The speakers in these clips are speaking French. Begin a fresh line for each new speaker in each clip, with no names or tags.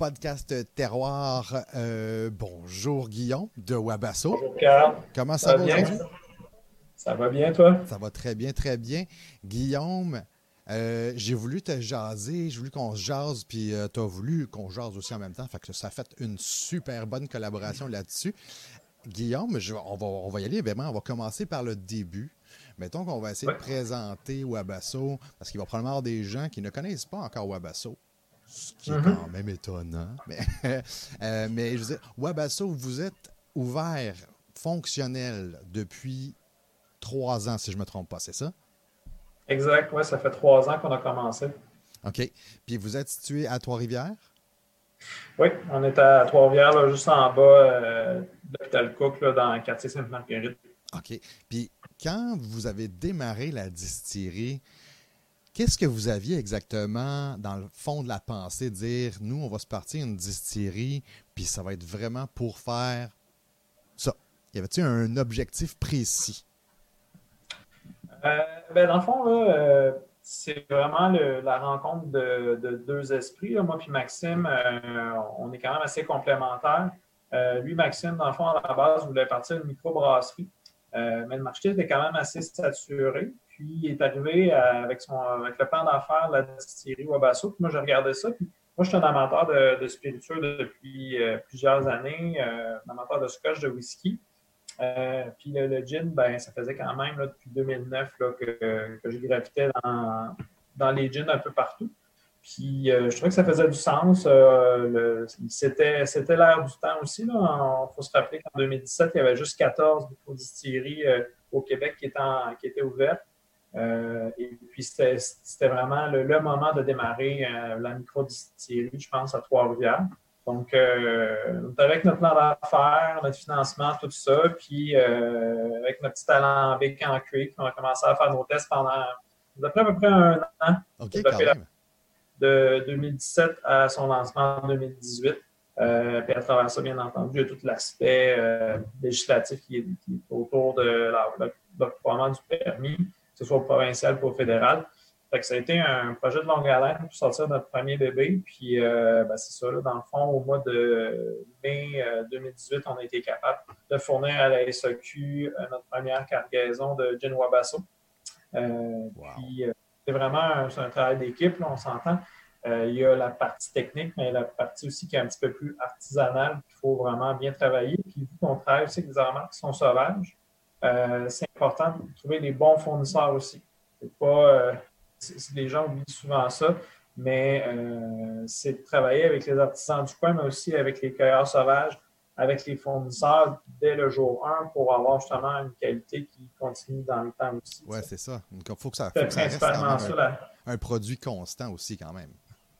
podcast Terroir. Euh, bonjour Guillaume de Wabasso.
Bonjour Carl.
Comment ça, va, aujourd'hui?
Ça va bien, toi?
Ça va très bien, très bien. Guillaume, euh, j'ai voulu te jaser, j'ai voulu qu'on se jase, puis euh, tu as voulu qu'on jase aussi en même temps. Fait que ça a fait une super bonne collaboration là-dessus. Guillaume, on, va, on va y aller vraiment. On va commencer par le début. Mettons qu'on va essayer de présenter Wabasso, parce qu'il va probablement y avoir des gens qui ne connaissent pas encore Wabasso ce qui est mm-hmm. quand même étonnant. Mais, euh, mais je veux dire, Wabasso, vous êtes ouvert, fonctionnel depuis trois ans, si je ne me trompe pas, c'est ça?
Exact, oui, ça fait trois ans qu'on a commencé.
OK. Puis vous êtes situé à Trois-Rivières?
Oui, on est à Trois-Rivières, juste en bas euh, de l'hôpital Cook, dans le quartier Sainte-Marguerite.
OK. Puis quand vous avez démarré la distillerie, Qu'est-ce que vous aviez exactement dans le fond de la pensée, dire nous, on va se partir une distillerie, puis ça va être vraiment pour faire ça? Y avait-il un objectif précis?
Euh, ben dans le fond, euh, c'est vraiment la rencontre de, deux esprits. Moi puis Maxime, euh, on est quand même assez complémentaires. lui, Maxime, dans le fond, à la base, voulait partir une microbrasserie. mais le marché était quand même assez saturé. Puis il est arrivé avec, son, avec le plan d'affaires de la distillerie Wabasso. Puis moi, j'ai regardé ça. Puis moi, je suis un amateur de, spiritueux depuis euh, plusieurs années, euh, un amateur de scotch, de whisky. Euh, puis le, gin, ben, ça faisait quand même depuis 2009 que, que je gravitais dans, dans les gins un peu partout. Puis je trouvais que ça faisait du sens. c'était, l'air du temps aussi. Il faut se rappeler qu'en 2017, il y avait juste 14 distilleries au Québec qui étaient, qui étaient ouvertes. Euh, et puis, c'était vraiment le, moment de démarrer euh, la micro-distillerie, je pense, à Trois-Rivières. Donc, euh, avec notre plan d'affaires, notre financement, tout ça, puis avec notre petit talent en Creek, on a commencé à faire nos tests pendant à peu près un an. De 2017 à son lancement en 2018. puis à travers ça, bien entendu, il y a tout l'aspect législatif qui est, autour de l'octroiement du permis ce soit provincial ou fédéral. Fait ça a été un projet de longue haleine pour sortir notre premier bébé. Puis, euh, ben, c'est ça, dans le fond, au mois de mai 2018, euh, on a été capable de fournir à la SAQ euh, notre première cargaison de gin Wabasso. Puis, c'est vraiment un, un travail d'équipe, on s'entend. il y a la partie technique, mais la partie aussi qui est un petit peu plus artisanale, qu'il faut vraiment bien travailler. Puis, vu qu'on travaille aussi avec des aliments qui sont sauvages, euh, c'est important de trouver les bons fournisseurs aussi. Pas, euh, les gens oublient souvent ça, mais euh, c'est de travailler avec les artisans du coin, mais aussi avec les cueilleurs sauvages, avec les fournisseurs dès le jour 1 pour avoir justement une qualité qui continue dans le temps aussi.
Oui, c'est ça. il faut que ça, faut reste un, produit constant aussi quand même.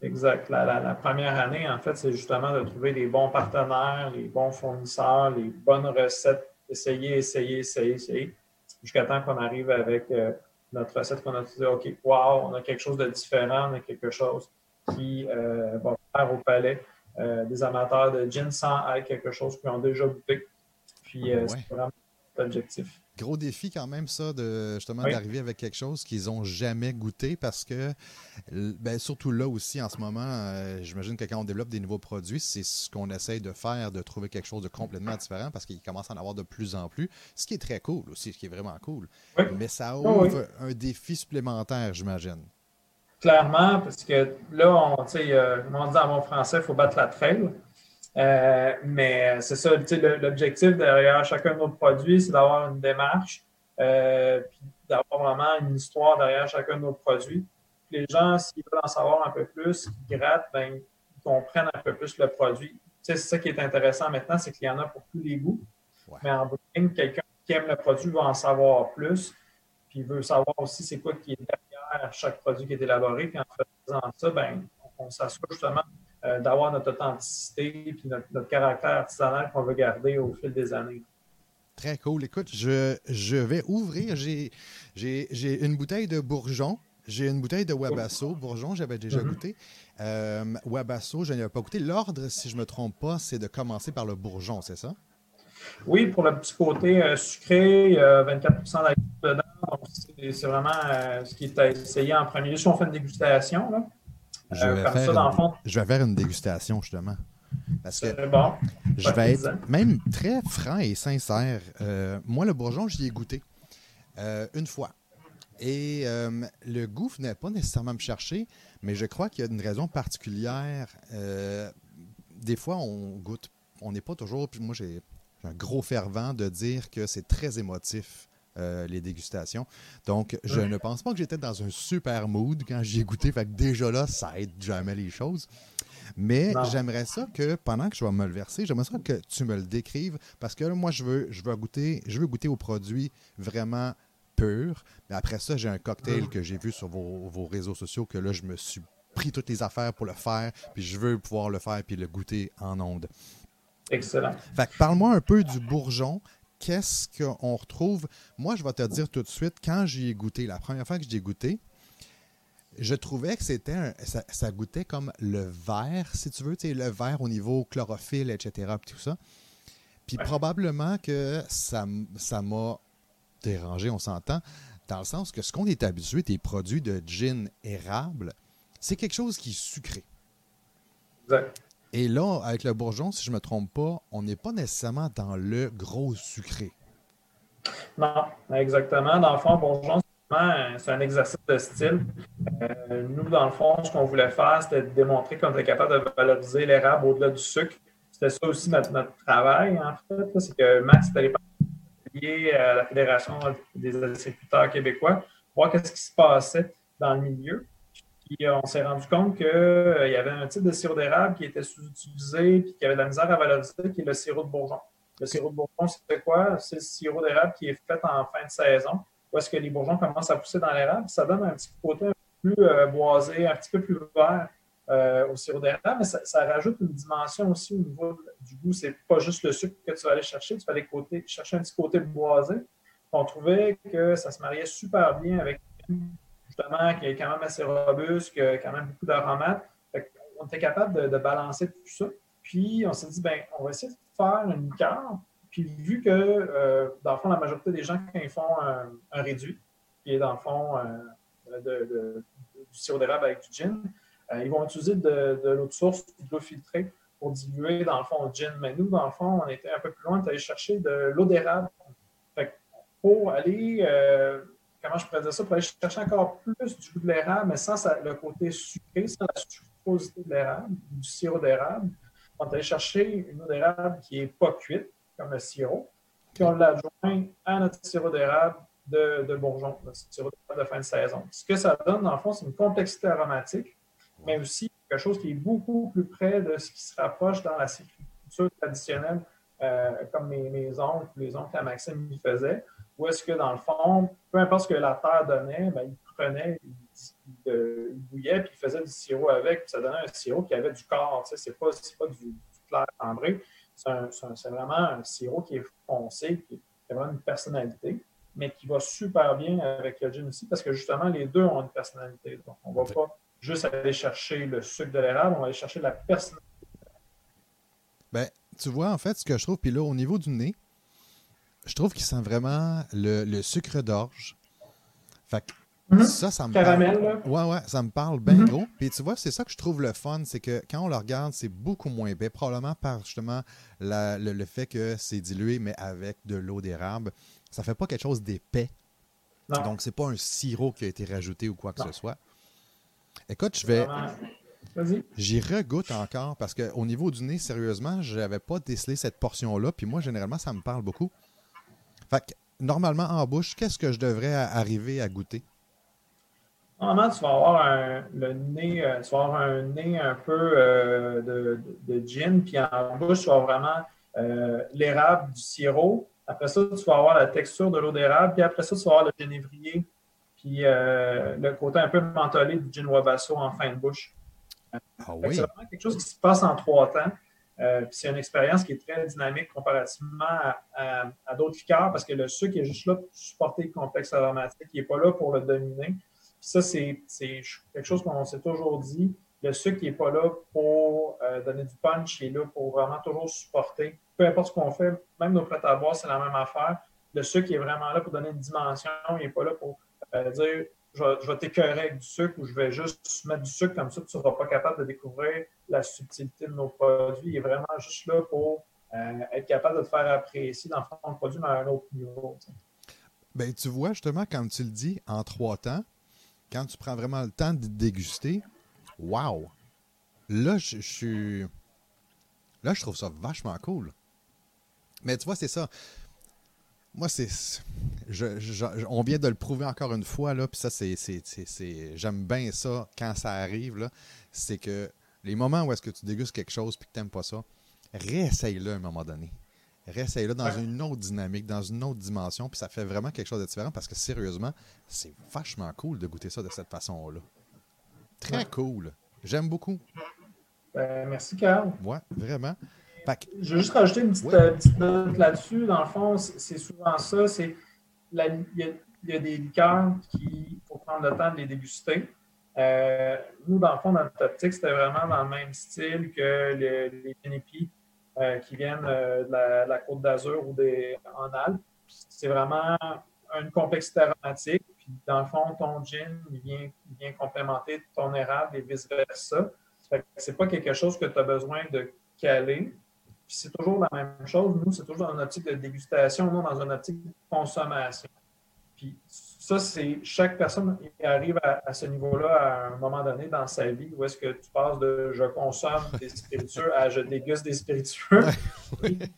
Exact. la, première année, en fait, c'est justement de trouver les bons partenaires, les bons fournisseurs, les bonnes recettes essayer, essayer, essayer, essayer, jusqu'à temps qu'on arrive avec euh, notre recette qu'on a dit, OK, wow, on a quelque chose de différent, on a quelque chose qui euh, va faire au palais euh, des amateurs de gin sans quelque chose qu'ils ont déjà goûté. Puis c'est vraiment l'objectif
gros défi quand même, ça, de justement d'arriver avec quelque chose qu'ils n'ont jamais goûté parce que, ben, surtout là aussi, en ce moment, euh, j'imagine que quand on développe des nouveaux produits, c'est ce qu'on essaye de faire, de trouver quelque chose de complètement différent parce qu'il commence à en avoir de plus en plus, ce qui est très cool aussi, ce qui est vraiment cool. Mais ça ouvre un défi supplémentaire, j'imagine.
Clairement, parce que là, on, on dit en bon français, il faut battre la traîne. Euh, mais c'est ça, l'objectif derrière chacun de nos produits, c'est d'avoir une démarche, euh, puis d'avoir vraiment une histoire derrière chacun de nos produits. Les gens, s'ils veulent en savoir un peu plus, ils grattent, ben, ils comprennent un peu plus le produit. c'est ça qui est intéressant maintenant, c'est qu'il y en a pour tous les goûts. Mais en bout quelqu'un qui aime le produit va en savoir plus, puis il veut savoir aussi c'est quoi qui est derrière chaque produit qui est élaboré. Puis en faisant ça, ben, on s'assure justement euh, d'avoir notre authenticité et notre, caractère artisanal qu'on veut garder au fil des années.
Très cool. Écoute, je, je vais ouvrir. J'ai une bouteille de Bourgeon. J'ai une bouteille de Wabasso. Bourgeon, j'avais déjà mm-hmm. goûté. Euh, Wabasso, je n'avais pas goûté. L'ordre, si je ne me trompe pas, c'est de commencer par le Bourgeon, c'est ça?
Oui, pour le petit côté euh, sucré, 24% d'alcool dedans. C'est vraiment ce qui est essayé en premier. Si on fait une dégustation, là,
Je vais, faire ça, une, fond... je vais faire une dégustation, justement. Parce que
bon.
je vais être même très franc et sincère. moi, le bourgeon, j'y ai goûté une fois. Et le goût venait pas nécessairement me chercher, mais je crois qu'il y a une raison particulière. des fois, on goûte, on n'est pas toujours. Puis moi, j'ai un gros fervent de dire que c'est très émotif. Euh, les dégustations. Donc, je ne pense pas que j'étais dans un super mood quand j'y ai goûté. Fait que déjà là, ça aide jamais les choses. Mais j'aimerais ça que pendant que je vais me le verser, j'aimerais ça que tu me le décrives parce que moi, je veux, je veux goûter, je veux goûter aux produits vraiment purs. Mais après ça, j'ai un cocktail que j'ai vu sur vos, vos, réseaux sociaux que là, je me suis pris toutes les affaires pour le faire, puis je veux pouvoir le faire puis le goûter en ondes.
Excellent.
Fait que parle-moi un peu du bourgeon. Qu'est-ce qu'on retrouve? Moi, je vais te dire tout de suite, quand j'y ai goûté, la première fois que j'ai goûté, je trouvais que c'était ça, goûtait comme le verre, si tu veux, le verre au niveau chlorophylle, etc. Tout ça. Puis probablement que ça, ça m'a dérangé, on s'entend, dans le sens que ce qu'on est habitué des produits de gin érable, c'est quelque chose qui est sucré.
Exact.
Et là, avec le bourgeon, si je ne me trompe pas, on n'est pas nécessairement dans le gros sucré.
Non, exactement. Dans le fond, bourgeon, c'est un exercice de style. Euh, nous, dans le fond, ce qu'on voulait faire, c'était de démontrer qu'on était capable de valoriser l'érable au-delà du sucre. C'était ça aussi notre, travail, en fait. C'est que Max est allé lié à la Fédération des agriculteurs québécois, voir qu'est-ce qui se passait dans le milieu. Puis euh, on s'est rendu compte qu'il euh, y avait un type de sirop d'érable qui était sous-utilisé et qui avait de la misère à valoriser, qui est le sirop de bourgeon. Le sirop de bourgeon, c'est quoi? C'est le sirop d'érable qui est fait en fin de saison, où est-ce que les bourgeons commencent à pousser dans l'érable. Ça donne un petit côté un peu plus euh, boisé, un petit peu plus vert au sirop d'érable, mais ça, rajoute une dimension aussi au niveau du goût. C'est pas juste le sucre que tu vas aller chercher, tu vas aller chercher un petit côté boisé. On trouvait que ça se mariait super bien avec qui est quand même assez robuste, qui a quand même beaucoup d'aromates. On était capable de, balancer tout ça. Puis, on s'est dit, ben, on va essayer de faire une liqueur. Puis, vu que, euh, dans le fond, la majorité des gens, quand ils font un, réduit, qui est dans le fond euh, du sirop d'érable avec du gin, euh, ils vont utiliser de, l'eau de source, de l'eau filtrée pour diluer, dans le fond, le gin. Mais nous, dans le fond, on était un peu plus loin, on allé chercher de l'eau d'érable. pour aller comment je pourrais dire ça, pour aller chercher encore plus du goût de l'érable, mais sans le côté sucré, sans la sucrosité de l'érable, du sirop d'érable. On est allé chercher une eau d'érable qui n'est pas cuite, comme le sirop, puis on l'adjoint à notre sirop d'érable de, bourgeon, notre sirop d'érable de fin de saison. Ce que ça donne, dans le fond, c'est une complexité aromatique, mais aussi quelque chose qui est beaucoup plus près de ce qui se rapproche dans la culture traditionnelle, euh, comme mes, mes oncles, les oncles à Maxime y faisaient où est-ce que, dans le fond, peu importe ce que la terre donnait, ben, il prenait, il, bouillait, puis il faisait du sirop avec, puis ça donnait un sirop qui avait du corps. Tu sais, c'est pas, pas du, du clair ambré. C'est vraiment un sirop qui est foncé, qui a vraiment une personnalité, mais qui va super bien avec le gin aussi, parce que justement, les deux ont une personnalité. Donc, on ne va pas juste aller chercher le sucre de l'érable, on va aller chercher la personnalité.
Ben, tu vois, en fait, ce que je trouve, puis là, au niveau du nez, je trouve qu'il sent vraiment le, sucre d'orge. Fait que mhm. ça, ça me
parle.
Ouais, ouais, ça me parle bien mhm. gros. Puis tu vois, c'est ça que je trouve le fun, c'est que quand on le regarde, c'est beaucoup moins épais, probablement par justement le, fait que c'est dilué, mais avec de l'eau d'érable. Ça fait pas quelque chose d'épais. Donc, c'est pas un sirop qui a été rajouté ou quoi que ce soit. Écoute, je vais. J'y regoute encore parce qu'au niveau du nez, sérieusement, je n'avais pas décelé cette portion-là. Puis moi, généralement, ça me parle beaucoup. Fait que, normalement, en bouche, qu'est-ce que je devrais arriver à goûter?
Normalement, tu vas avoir un, le nez, euh, tu vas avoir un nez un peu euh, de, de, gin, puis en bouche, tu vas avoir vraiment euh, l'érable du sirop. Après ça, tu vas avoir la texture de l'eau d'érable, puis après ça, tu vas avoir le génévrier, puis le côté un peu mentholé du gin wabasso en fin de bouche.
Ah oui.
C'est vraiment quelque chose qui se passe en trois temps. Euh, c'est une expérience qui est très dynamique comparativement à, d'autres liqueurs parce que le sucre est juste là pour supporter le complexe aromatique. Il n'est pas là pour le dominer. ça, c'est quelque chose qu'on s'est toujours dit. Le sucre n'est pas là pour euh, donner du punch, il est là pour vraiment toujours supporter. Peu importe ce qu'on fait, même nos prêts à boire, c'est la même affaire. Le sucre est vraiment là pour donner une dimension. Il n'est pas là pour euh, dire je vais, t'écœurer avec du sucre ou je vais juste mettre du sucre comme ça, tu ne seras pas capable de découvrir la subtilité de nos produits. Il est vraiment juste là pour euh, être capable de te faire apprécier, dans le produit à un autre niveau.
Ben, tu vois, justement, quand tu le dis en trois temps, quand tu prends vraiment le temps de déguster, wow! Là, je, suis. Là, je trouve ça vachement cool. Mais tu vois, c'est ça. Moi, c'est. On vient de le prouver encore une fois, là, puis ça, c'est. J'aime bien ça quand ça arrive, là. C'est que les moments où est-ce que tu dégustes quelque chose puis que tu n'aimes pas ça, réessaye-le à un moment donné. Réessaye-le dans une autre dynamique, dans une autre dimension, puis ça fait vraiment quelque chose de différent parce que sérieusement, c'est vachement cool de goûter ça de cette façon-là. Très cool. J'aime beaucoup.
Ben, merci, Carl.
Ouais, vraiment.
Je vais juste rajouter une petite, note là-dessus. Dans le fond, c'est souvent ça. C'est il y, a des liqueurs qu'il faut prendre le temps de les déguster. Euh, nous, dans le fond, notre optique, c'était vraiment dans le même style que les Genepi euh, qui viennent euh, de la, Côte d'Azur ou en Alpes. C'est vraiment une complexité aromatique. Puis, dans le fond, ton gin, vient, vient complémenter ton érable et vice-versa. Ce n'est pas quelque chose que tu as besoin de caler c'est toujours la même chose. Nous, c'est toujours dans une optique de dégustation, non dans une optique de consommation. Puis ça, c'est chaque personne arrive à, ce niveau-là à un moment donné dans sa vie où est-ce que tu passes de je consomme des spiritueux à je déguste des spiritueux.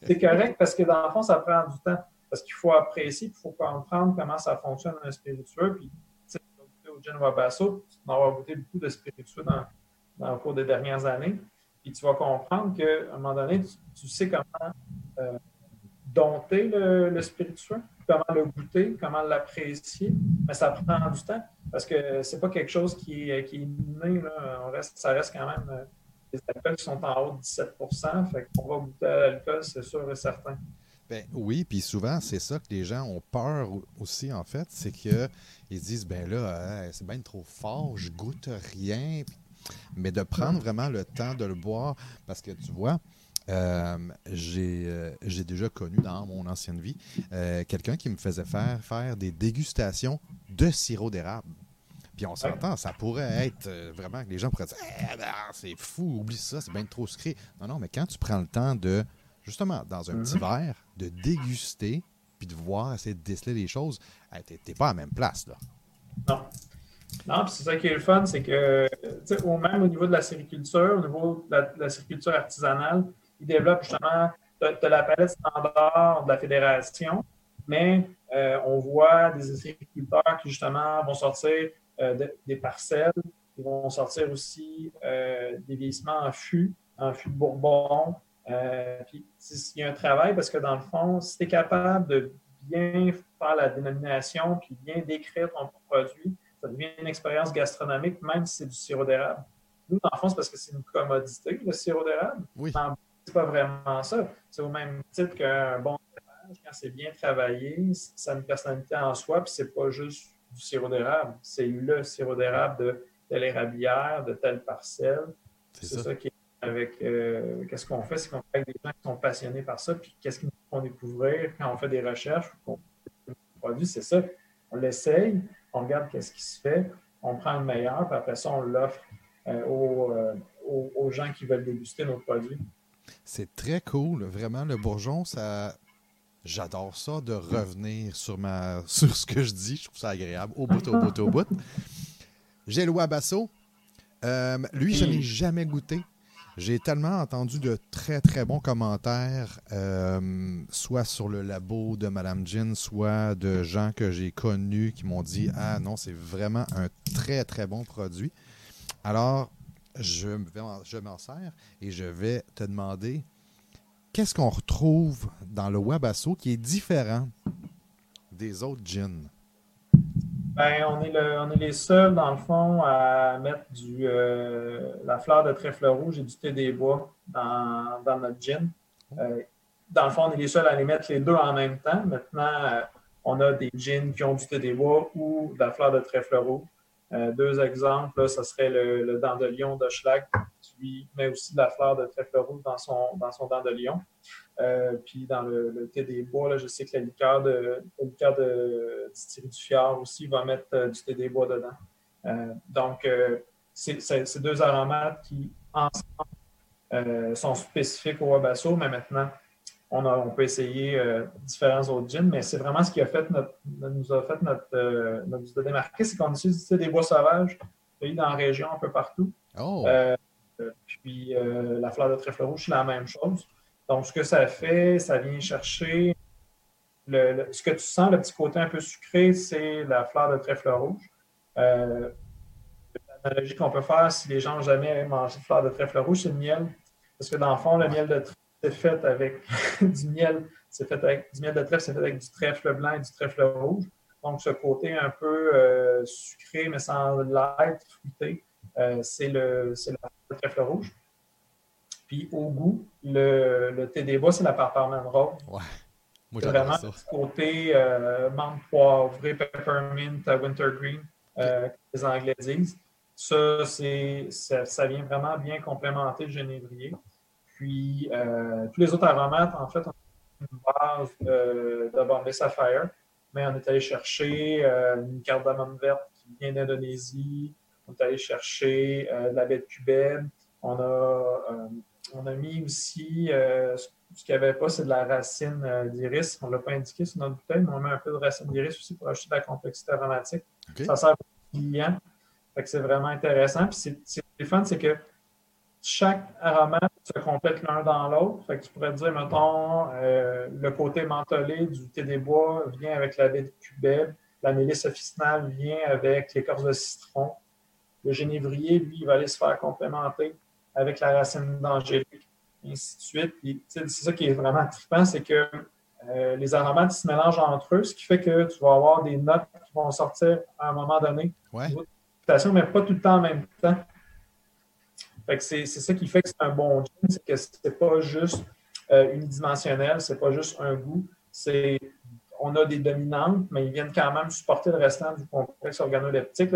c'est correct parce que dans le fond, ça prend du temps. Parce qu'il faut apprécier, il faut comprendre comment ça fonctionne un spiritueux. Puis, tu sais, au Gin Wabasso, tu vas avoir goûté beaucoup de spiritueux dans, dans le cours des dernières années. Puis tu vas comprendre qu'à un moment donné, tu, sais comment euh, dompter le, spiritueux, comment le goûter, comment l'apprécier. Mais ça prend du temps parce que c'est pas quelque chose qui est, qui inné. ça reste quand même euh, des alcools qui sont en haut de 17% Fait qu'on va goûter à l'alcool, c'est sûr et certain.
Ben, oui, puis souvent, c'est ça que les gens ont peur aussi, en fait, c'est qu'ils disent, ben là, c'est bien trop fort, je goûte rien, mais de prendre vraiment le temps de le boire, parce que tu vois, euh, euh, j'ai déjà connu dans mon ancienne vie euh, quelqu'un qui me faisait faire, faire des dégustations de sirop d'érable. Puis on s'entend, ça pourrait être vraiment que les gens pourraient dire eh, ben, c'est fou, oublie ça, c'est bien trop sucré. Non, non, mais quand tu prends le temps de, justement, dans un petit mhm. verre, de déguster, puis de voir, essayer de déceler les choses, tu n'es pas à la même place. Là.
Non. Non, c'est ça qui est le fun, c'est que, au même au niveau de la sériculture, au niveau de la, sériculture artisanale, ils développent justement, de la palette standard de la fédération, mais euh, on voit des sériculteurs qui justement vont sortir euh, des parcelles, ils vont sortir aussi euh, des vieillissements en fût, en fût de bourbon. puis il y a un travail parce que dans le fond, si tu es capable de bien faire la dénomination puis bien décrire ton produit, ça devient une expérience gastronomique, même si c'est du sirop d'érable. Nous, en France, parce que c'est une commodité, le sirop d'érable.
Oui.
C'est pas vraiment ça. C'est au même titre qu'un bon quand c'est bien travaillé, ça a une personnalité en soi, puis c'est pas juste du sirop d'érable. C'est le sirop d'érable de telle érablière, de telle parcelle. C'est ça. qui est avec euh, qu'est-ce qu'on fait, c'est qu'on fait avec des gens qui sont passionnés par ça, puis qu'est-ce qu'ils nous font découvrir quand on fait des recherches, qu'on produit, c'est ça. On l'essaye, on regarde qu'est-ce qui se fait, on prend le meilleur, puis après ça, on l'offre euh, euh, aux, gens qui veulent déguster nos produits.
C'est très cool. Vraiment, le bourgeon, ça. J'adore ça de revenir sur, ma... sur ce que je dis. Je trouve ça agréable. Au bout, au bout, au bout. J'ai le Wabasso. Euh, lui, je n'ai jamais goûté. J'ai tellement entendu de très, très bons commentaires, euh, soit sur le labo de Madame Jean, soit de gens que j'ai connus qui m'ont dit Ah non, c'est vraiment un très, très bon produit. Alors, je, m'en sers et je vais te demander qu'est-ce qu'on retrouve dans le Wabasso qui est différent des autres gins?
Ben, on, est on est les seuls, dans le fond, à mettre du, euh, la fleur de trèfle rouge et du thé des bois dans, notre gin. Euh, dans le fond, on est les seuls à les mettre les deux en même temps. Maintenant, euh, on a des gins qui ont du thé des bois ou de la fleur de trèfle rouge. deux exemples, ce serait le, le dandelion de Schlag, qui met aussi de la fleur de trèfle rouge dans son, dans son dandelion. Puis dans le, thé des bois, je sais que la liqueur de, la liqueur de du Fjord aussi va mettre du thé des bois dedans. donc, c'est deux aromates qui, ensemble, sont spécifiques au Wabasso, mais maintenant, on, peut essayer euh, différents autres gins, mais c'est vraiment ce qui a fait notre, nous a fait notre, euh, notre démarquer, c'est qu'on utilise des bois sauvages dans la région un peu partout.
Oh.
Euh, puis la fleur de trèfle rouge, c'est la même chose. Donc, ce que ça fait, ça vient chercher ce que tu sens, le petit côté un peu sucré, c'est la fleur de trèfle rouge. L'analogie qu'on peut faire, si les gens n'ont jamais mangé de fleur de trèfle rouge, c'est le miel. Parce que dans le fond, le miel de trèfle c'est fait avec du miel, c'est fait avec du miel de trèfle, c'est fait avec du trèfle blanc et du trèfle rouge. Donc, ce côté un peu euh, sucré, mais sans l'être, fruité, euh, c'est le, le trèfle rouge. Puis au goût, le, le thé des bois, c'est la parparman rose.
Ouais.
Moi, c'est vraiment ce côté euh, menthe poivré, peppermint, wintergreen, euh, que les Anglais disent. Ça, ça, ça, vient vraiment bien complémenter le génévrier. Puis, euh, tous les autres aromates, en fait, ont une base de, Bombay Sapphire, mais on est allé chercher euh, une cardamome verte qui vient d'Indonésie. On est allé chercher euh, de la baie de cubaine. On a, on a mis aussi, ce qu'il n'y avait pas, c'est de la racine d'iris. On ne l'a pas indiqué sur notre bouteille, mais on met un peu de racine d'iris aussi pour ajouter de la complexité aromatique. Ça sert client. c'est vraiment intéressant. Puis, c'est le fun, c'est que chaque aromate se complète l'un dans l'autre. Fait que tu pourrais dire, mettons, euh, le côté mentholé du thé des bois vient avec la baie de cubeb, la mélisse officinale vient avec l'écorce de citron. Le génévrier, lui, il va aller se faire complémenter avec la racine d'angélique, et ainsi de suite. c'est ça qui est vraiment trippant, c'est que euh, les aromates se mélangent entre eux, ce qui fait que tu vas avoir des notes qui vont sortir à un moment donné.
Ouais.
Mais pas tout le temps en même temps c'est ça qui fait que c'est un bon gin, c'est que c'est pas juste euh, unidimensionnel, c'est pas juste un goût. C'est on a des dominantes, mais ils viennent quand même supporter le restant du complexe organoleptique.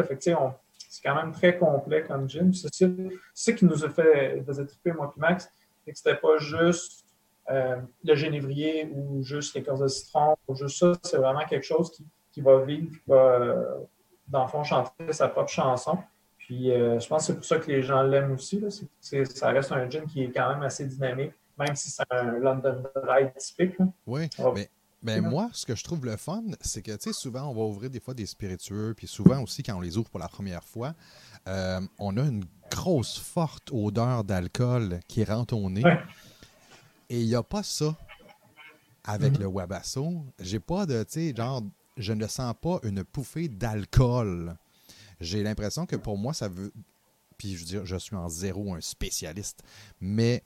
C'est quand même très complet comme gin. C'est ça qui nous a fait faisait triper, moi et Max, c'est que c'était pas juste euh, le génévrier ou juste l'écorce de citron ou juste ça. C'est vraiment quelque chose qui, qui va vivre, qui va, euh, dans le fond, chanter sa propre chanson. Puis euh, je pense que c'est pour ça que les gens l'aiment aussi. ça reste un gin qui est quand même assez dynamique, même si c'est un London Dry typique.
Oui, mais, mais moi, ce que je trouve le fun, c'est que souvent, on va ouvrir des fois des spiritueux, puis souvent aussi, quand on les ouvre pour la première fois, euh, on a une grosse, forte odeur d'alcool qui rentre au nez. Et il n'y a pas ça avec mm-hmm. le Wabasso. J'ai pas de, tu sais, genre, je ne sens pas une pouffée d'alcool j'ai l'impression que pour moi, ça veut. Puis je veux dire, je suis en zéro un spécialiste. Mais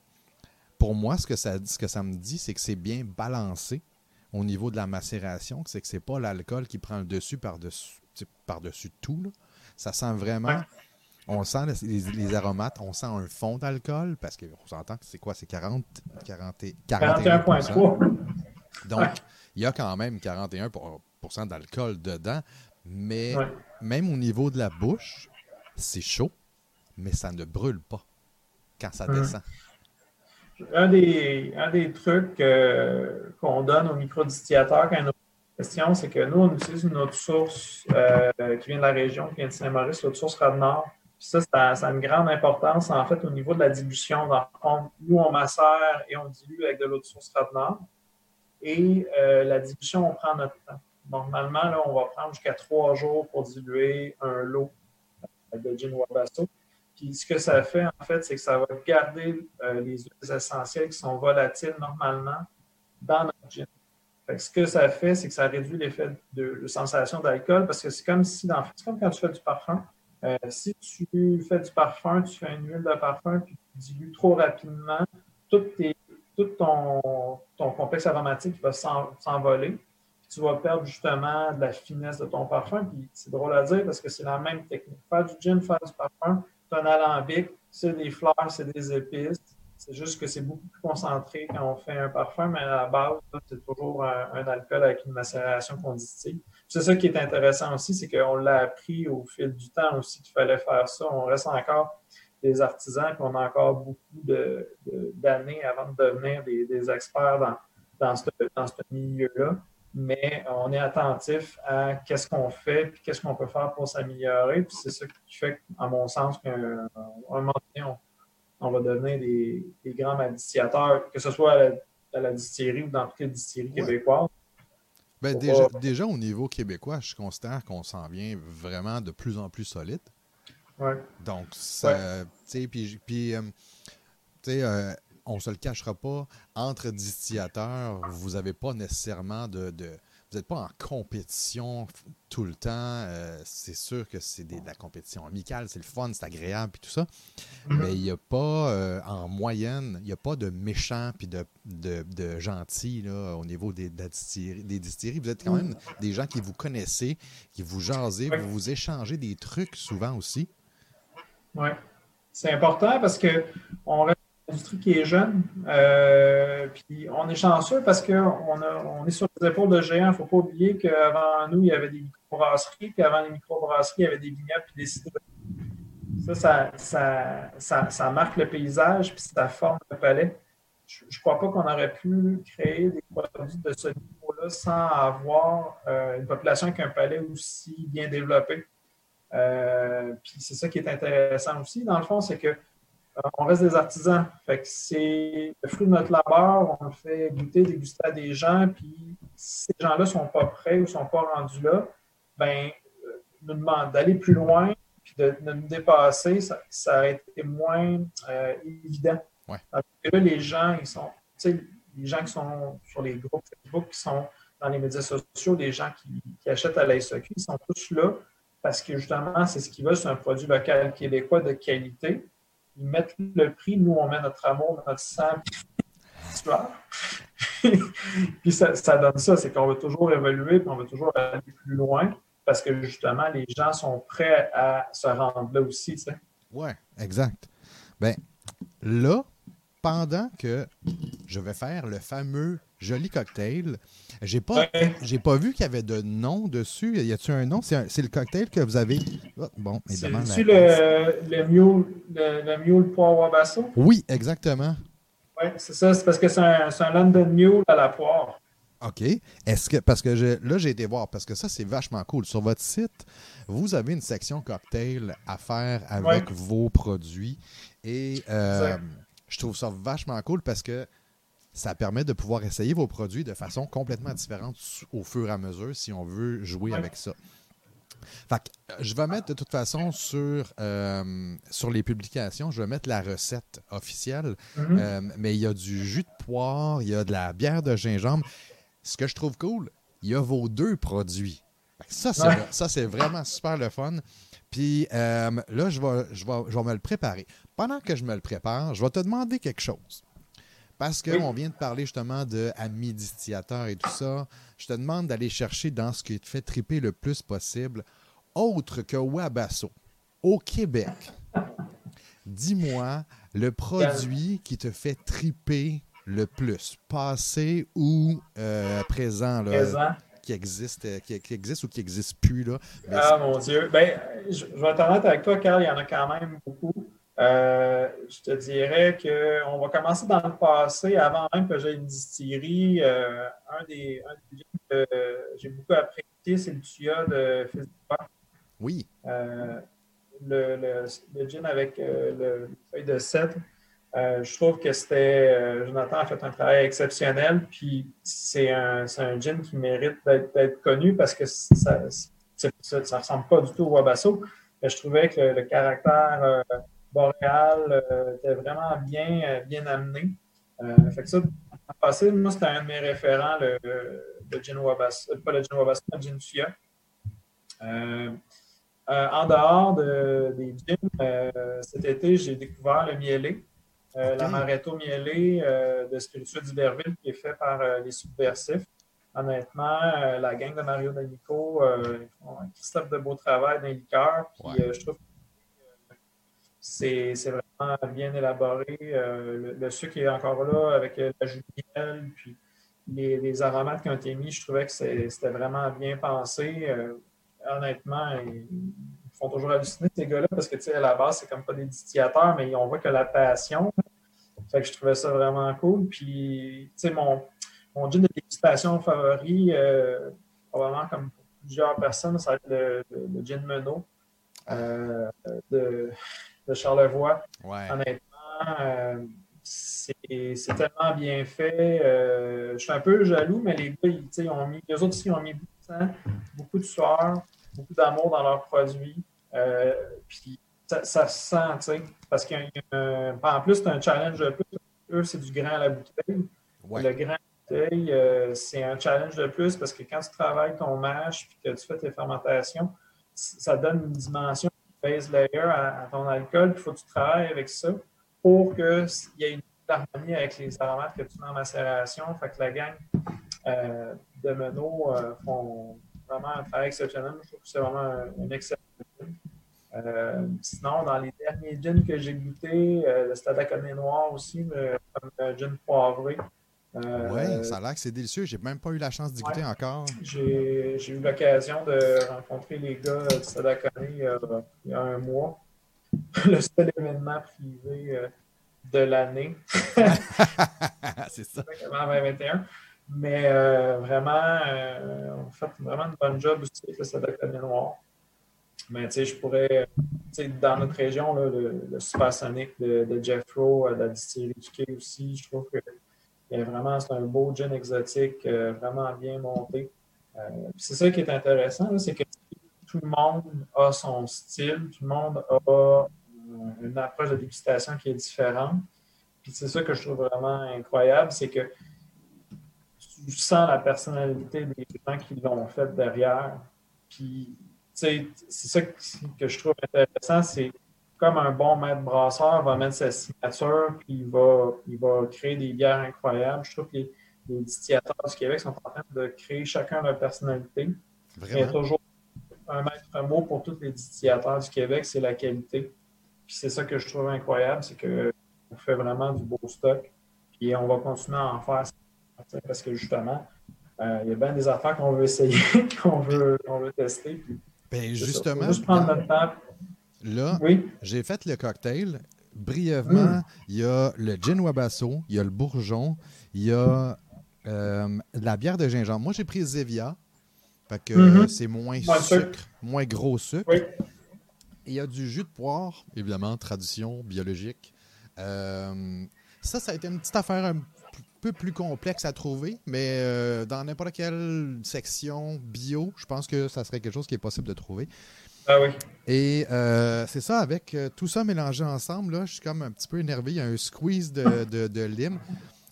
pour moi, ce que ça, ce que ça me dit, c'est que c'est bien balancé au niveau de la macération, c'est que c'est pas l'alcool qui prend le dessus par-dessus par -dessus tout. Ça sent vraiment. On sent les, aromates, on sent un fond d'alcool parce qu'on s'entend que c'est quoi? C'est 40, 40 41,3. Donc, il y a quand même 41% d'alcool dedans. Mais même au niveau de la bouche, c'est chaud, mais ça ne brûle pas quand ça descend.
Un des, trucs euh, qu'on donne au microdistillateur quand il y a une question, c'est que nous, on utilise une autre source euh, qui vient de la région, qui vient de Saint-Maurice, l'autre source Radnor. ça, ça, a une grande importance, en fait, au niveau de la dilution. Dans nous, on macère et on dilue avec de l'autre source Radnor. Et euh, la dilution, on prend notre temps. Normalement, là, on va prendre jusqu'à trois jours pour diluer un lot de gin Wabasso. Puis ce que ça fait, en fait, c'est que ça va garder euh, les huiles essentielles qui sont volatiles normalement dans notre gin. ce que ça fait, c'est que ça réduit l'effet de, sensation d'alcool parce que c'est comme si, c'est comme quand tu fais du parfum. Euh, si tu fais du parfum, tu fais une huile de parfum, puis tu dilues trop rapidement, tout, ton, complexe aromatique va s'envoler tu vas perdre justement de la finesse de ton parfum. C'est drôle à dire parce que c'est la même technique. Faire du gin, faire du parfum, c'est un alambic, c'est des fleurs, c'est des épices. C'est juste que c'est beaucoup plus concentré quand on fait un parfum, mais à la base, c'est toujours un, alcool avec une macération qu'on. C'est ça qui est intéressant aussi, c'est qu'on l'a appris au fil du temps aussi qu'il fallait faire ça. On reste encore des artisans, puis on a encore beaucoup d'années avant de devenir des, experts dans, dans ce, dans ce milieu-là mais on est attentif à qu'est-ce qu'on fait, puis qu'est-ce qu'on peut faire pour s'améliorer. Puis c'est ça qui fait, à mon sens, qu'à un moment donné, on, va devenir des, grands magistrateurs, que ce soit à la, distillerie ou dans toutes les distilleries québécoises.
Ben, déjà, déjà, au niveau québécois, je constate qu'on s'en vient vraiment de plus en plus solide.
Ouais.
Donc, ça, tu sais, puis, puis euh, tu sais, euh, on ne se le cachera pas, entre distillateurs, vous n'avez pas nécessairement de, vous n'êtes pas en compétition tout le temps. Euh, c'est sûr que c'est de la compétition amicale, c'est le fun, c'est agréable et tout ça. Mm-hmm. Mais il n'y a pas, euh, en moyenne, il n'y a pas de méchants puis de, de, gentils là, au niveau des, des, distilleries, Vous êtes quand même des gens qui vous connaissez, qui vous jasez, vous vous échangez des trucs souvent aussi.
Oui. C'est important parce que on reste qui est jeune. Euh, puis on est chanceux parce qu'on on est sur les épaules de géants. Il ne faut pas oublier qu'avant nous, il y avait des microbrasseries, puis avant les microbrasseries, il y avait des vignobles puis des cidres. Ça ça, ça, marque le paysage, puis ça forme le palais. Je ne crois pas qu'on aurait pu créer des produits de ce niveau-là sans avoir euh, une population avec un palais aussi bien développé. Euh, puis c'est ça qui est intéressant aussi, dans le fond, c'est que on reste des artisans. Fait que c'est le fruit de notre labeur, on le fait goûter, déguster à des gens, puis si ces gens-là ne sont pas prêts ou ne sont pas rendus là, ben euh, nous demandent d'aller plus loin, puis de, nous dépasser, ça, ça aurait été moins euh, évident.
Ouais.
là, les gens, ils sont, les gens qui sont sur les groupes Facebook, qui sont dans les médias sociaux, les gens qui, achètent à la SEQ, ils sont tous là parce que justement, c'est ce qu'ils veulent, c'est un produit local québécois de qualité ils mettent le prix, nous, on met notre amour, notre sang, puis ça, ça, donne ça, c'est qu'on va toujours évoluer, puis on va toujours aller plus loin, parce que justement, les gens sont prêts à se rendre là aussi. Tu sais.
Oui, exact. Ben là, pendant que je vais faire le fameux joli cocktail, j'ai pas, j'ai pas vu qu'il y avait de nom dessus. Y a-t-il un nom? C'est, le cocktail que vous avez. Oh, bon,
C'est le, le, mule, le, le mule poire wabasso?
Oui, exactement.
Oui, c'est ça. C'est parce que c'est un, un, London Mule à la poire.
OK. Est-ce que parce que là, j'ai été voir, parce que ça, c'est vachement cool. Sur votre site, vous avez une section cocktail à faire avec vos produits. Et euh, je trouve ça vachement cool parce que ça permet de pouvoir essayer vos produits de façon complètement différente au fur et à mesure si on veut jouer avec ça. Fait euh, je vais mettre de toute façon sur, euh, sur les publications, je vais mettre la recette officielle, mm-hmm. euh, mais il y a du jus de poire, il y a de la bière de gingembre. Ce que je trouve cool, il y a vos deux produits. Ça, c'est, vraiment super le fun. Puis là, je vais, je, vais, je vais me le préparer. Pendant que je me le prépare, je vais te demander quelque chose. Parce qu'on vient de parler justement de amis distillateurs et tout ça. Je te demande d'aller chercher dans ce qui te fait triper le plus possible, autre que Wabasso, au Québec. Dis-moi le produit qui te fait triper le plus, passé ou euh, présent. qui existe, qui, existe ou qui n'existe plus. Là.
ah mon Dieu. Ben, je, je vais t'en avec toi, Carl, il y en a quand même beaucoup. Euh, je te dirais qu'on va commencer dans le passé, avant même que j'aie une distillerie. Euh, un, des, un des que j'ai beaucoup apprécié, c'est le tuya de Festival.
Oui.
Euh, le, le, gin avec le feuille de cèdre. je trouve que c'était. Jonathan a fait un travail exceptionnel, puis c'est un, un, gin qui mérite d'être connu parce que ça ne ressemble pas du tout au Wabasso. Mais je trouvais que le, caractère Boréal euh, était vraiment bien, euh, bien amené. Euh, fait que ça, passé, moi, c'était un de mes référents, le, le gin Wabas, pas le gin Wabas, le gin Fia. en dehors de, des gins, cet été, j'ai découvert le mielé, l'amaretto mielé de Spiritueux d'Iberville qui est fait par les subversifs. Honnêtement, la gang de Mario D'Amico, ils font un Christophe de beau travail dans les liqueurs. Puis je trouve c'est vraiment bien élaboré. le, sucre est encore là avec la julienne, puis les, aromates qui ont été mis, je trouvais que c'était vraiment bien pensé. honnêtement, ils, font toujours halluciner ces gars-là parce que, tu sais, à la base, c'est comme pas des distillateurs, mais on voit que la passion. Fait que je trouvais ça vraiment cool. Puis, tu sais, mon, mon gin de dégustation favori, euh, probablement comme pour plusieurs personnes, ça va être le, le, gin Menot euh, de, de, Charlevoix. Honnêtement, euh, c'est tellement bien fait. je suis un peu jaloux, mais les gars, ils, ont mis, les autres aussi ont mis beaucoup de temps, beaucoup de sueur, beaucoup d'amour dans leurs produits. puis ça, ça, se sent, tu sais, parce qu'en plus, c'est un challenge de plus. Eux, c'est du grain à la bouteille. Le grain euh, c'est un challenge de plus parce que quand tu travailles ton mash et que tu fais tes fermentations, ça donne une dimension base layer à, ton alcool. Il faut que tu travailles avec ça pour qu'il y ait une harmonie avec les aromates que tu mets en macération. Fait que la gang euh, de Menot euh, font vraiment un travail exceptionnel. Je trouve que c'est vraiment un, excellent euh, sinon, dans les derniers gins que j'ai goûtés, le Stade Noir aussi, comme le gin poivré,
euh, oui, ça a l'air que c'est délicieux. J'ai même pas eu la chance d'y goûter encore.
J'ai eu l'occasion de rencontrer les gars de Sadakone euh, il y a un mois. Le seul événement privé euh, de l'année.
c'est ça.
En 2021. Mais vraiment, on fait vraiment une bonne job aussi avec le Sadakone noir. Mais tu sais, je pourrais, tu sais, dans notre région, le, le Supersonic de, de Jeff Rowe, de la distillerie du Quai aussi, je trouve que vraiment, c'est un beau gin exotique, euh, vraiment bien monté. Euh, c'est ça qui est intéressant, c'est que tout le monde a son style, tout le monde a euh, une approche de dégustation qui est différente. Puis c'est ça que je trouve vraiment incroyable, c'est que tu sens la personnalité des gens qui l'ont fait derrière. Puis, c'est ça que je trouve intéressant, c'est comme un bon maître brasseur va mettre sa signature, puis il va, il va créer des bières incroyables. Je trouve que les, distillateurs du Québec sont en train de créer chacun leur personnalité. Il y a toujours un maître mot pour tous les distillateurs du Québec, c'est la qualité. Puis c'est ça que je trouve incroyable, c'est qu'on fait vraiment du beau stock. Puis on va continuer à en faire parce que justement, euh, il y a bien des affaires qu'on veut essayer, qu'on veut, veut tester.
ben justement.
Juste prendre notre temps
Là, j'ai fait le cocktail. Brièvement, hmm. il y a le gin wabasso, il y a le bourgeon, il y a euh, la bière de gingembre. Moi, j'ai pris Zevia, parce que mm-hmm. c'est moins sucre, moins gros sucre. Il y a du jus de poire, évidemment, tradition biologique. Euh, ça, ça a été une petite affaire un peu plus complexe à trouver, mais euh, dans n'importe quelle section bio, je pense que ça serait quelque chose qui est possible de trouver.
Ah oui.
Et euh, c'est ça, avec euh, tout ça mélangé ensemble, là, je suis comme un petit peu énervé. Il y a un squeeze de, de, lime.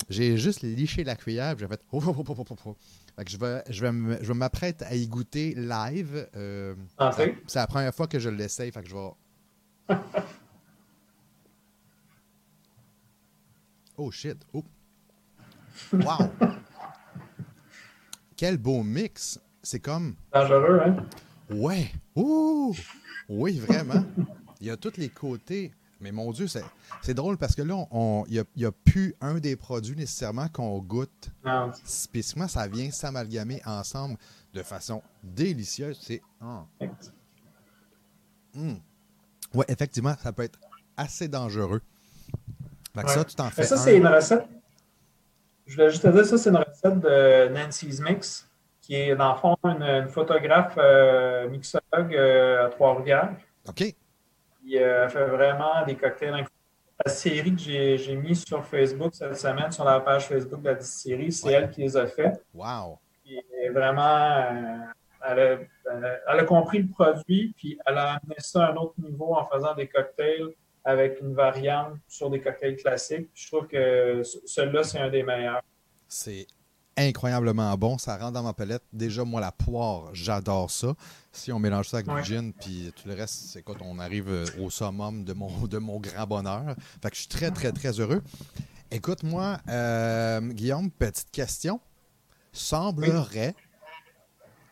J'ai juste liché la cuillère, j'ai fait. Oh, oh, oh, je vais, je vais, m'apprête à y goûter live. Euh,
ah,
c'est? la première fois que je l'essaye, fait que je vais. oh shit! Oh. Wow! Quel beau mix! C'est comme.
Dangereux, hein?
Ouais. Ouh! Oui, vraiment. Il y a tous les côtés. Mais mon Dieu, c'est drôle parce que là, il n'y a, plus un des produits nécessairement qu'on goûte.
Non.
Spécifiquement, ça vient s'amalgamer ensemble de façon délicieuse. C'est. Ah. Hmm. Oui, effectivement, ça peut être assez dangereux. Ça, tu t'en fais.
ça, c'est une recette. Je voulais juste te dire, ça, c'est une recette de Nancy's Mix qui est dans le fond une, photographe euh, mixologue euh, à Trois-Rivières.
OK.
Qui euh, fait vraiment des cocktails incroyables. La série que j'ai mise sur Facebook cette semaine, sur la page Facebook de la distillerie, c'est elle qui les a fait.
Wow!
Et vraiment, elle a, compris le produit, puis elle a amené ça à un autre niveau en faisant des cocktails avec une variante sur des cocktails classiques. je trouve que celui-là, c'est un des meilleurs.
C'est incroyablement bon. Ça rentre dans ma palette. Déjà, moi, la poire, j'adore ça. Si on mélange ça avec du gin, puis tout le reste, c'est quand on arrive euh, au summum de mon, de mon grand bonheur. Fait que je suis très, très, très heureux. Écoute-moi, euh, Guillaume, petite question. Semblerait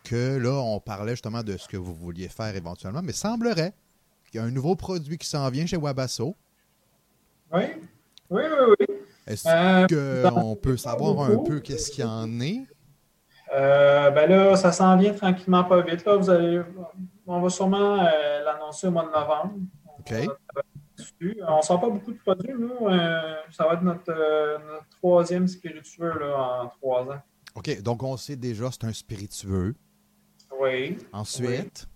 que là, on parlait justement de ce que vous vouliez faire éventuellement, mais semblerait qu'il y a un nouveau produit qui s'en vient chez Wabasso.
Oui, oui, oui, oui.
Est-ce
Euh,
qu'on peut savoir un peu qu'est-ce qu'il y en est?
Euh, ben là, ça s'en vient tranquillement pas vite. Là. Vous allez, on va sûrement euh, l'annoncer au mois de novembre. On
OK.
On ne sort pas beaucoup de produits, nous. Ça va être notre, notre troisième spiritueux là, en trois ans.
OK, donc on sait déjà c'est un spiritueux.
Oui.
Ensuite,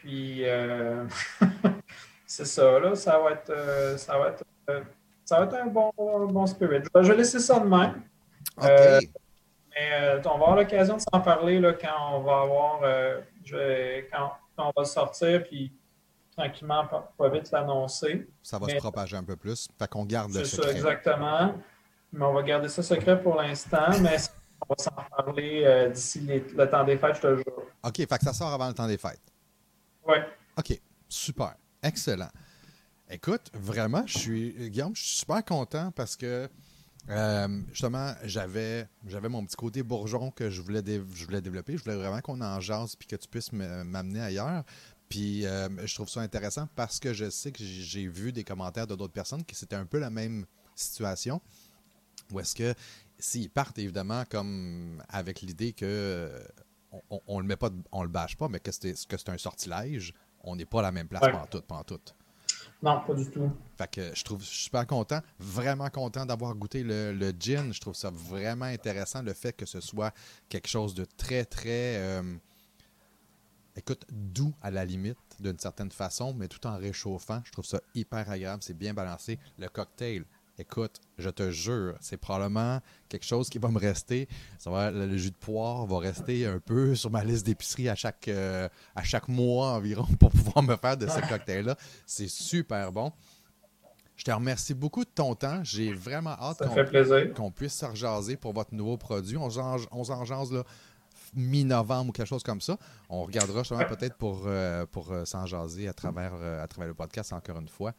Puis c'est ça, là. Ça va être, ça va être, ça va être un bon, bon spirit. Je vais- laisser ça de même.
OK.
Euh, Mais euh, on va avoir l'occasion de s'en parler là, quand on va avoir euh, je vais- quand, quand on va sortir, puis tranquillement, pas, pas vite l'annoncer.
ça va
mais-
se propager un peu plus. Fait qu'on garde le
C'est ça,
secret.
exactement. Mais on va garder ça secret pour l'instant, mais on va s'en parler d'ici le temps des fêtes, je te jure.
OK, fait que ça sort avant le temps des fêtes.
Oui.
OK, super. Excellent. Écoute, vraiment, je suis. Guillaume, je suis super content parce que euh, justement, j'avais j'avais mon petit côté bourgeon que je voulais, je voulais développer. Je voulais vraiment qu'on en jase puis que tu puisses me- m'amener ailleurs. Puis euh, je trouve ça intéressant parce que je sais que j'ai vu des commentaires de d'autres personnes qui c'était un peu la même situation. Ou est-ce que s'ils partent évidemment comme avec l'idée que euh, on, on, on le met pas, on le bâche pas, mais que c'est que c'est un sortilège, on n'est pas à la même place
Ouais.
pendant tout, pendant tout.
Non, pas du tout.
Que je trouve suis super content, vraiment content d'avoir goûté le, le gin. Je trouve ça vraiment intéressant le fait que ce soit quelque chose de très très euh, écoute doux à la limite d'une certaine façon, mais tout en réchauffant. Je trouve ça hyper agréable, c'est bien balancé. Le cocktail, écoute, je te jure, c'est probablement quelque chose qui va me rester. Ça va, le jus de poire va rester un peu sur ma liste d'épicerie à chaque euh, à chaque mois environ pour pouvoir me faire de ce cocktail-là. C'est super bon. Je te remercie beaucoup de ton temps. J'ai vraiment hâte qu'on puisse se rejaser pour votre nouveau produit. On s'en on jase là, mi-novembre ou quelque chose comme ça. On regardera justement peut-être pour, euh, pour euh, s'en jaser à travers, euh, à travers le podcast encore une fois.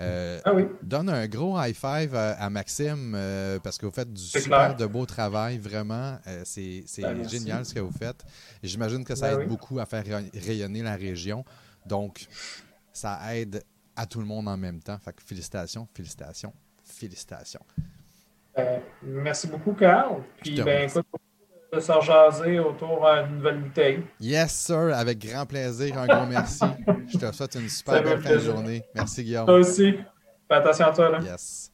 Euh,
Ah oui,
donne un gros high five à, à Maxime euh, parce que vous faites du super
clair.
de beau travail, vraiment. Euh, c'est
Ben,
génial ce que vous faites. J'imagine que ça
Ben
aide
oui.
beaucoup à faire ray- rayonner la région. Donc, ça aide à tout le monde en même temps. Fait que félicitations, félicitations, félicitations.
Euh, merci beaucoup, Carl. Puis, ben, écoute, de se rejaser autour euh, d'une nouvelle bouteille.
Yes, sir. Avec grand plaisir. Un gros merci. Je te souhaite une super
Ça
belle fin de journée. Merci, Guillaume.
Toi aussi. Fais attention à toi, là.
Yes.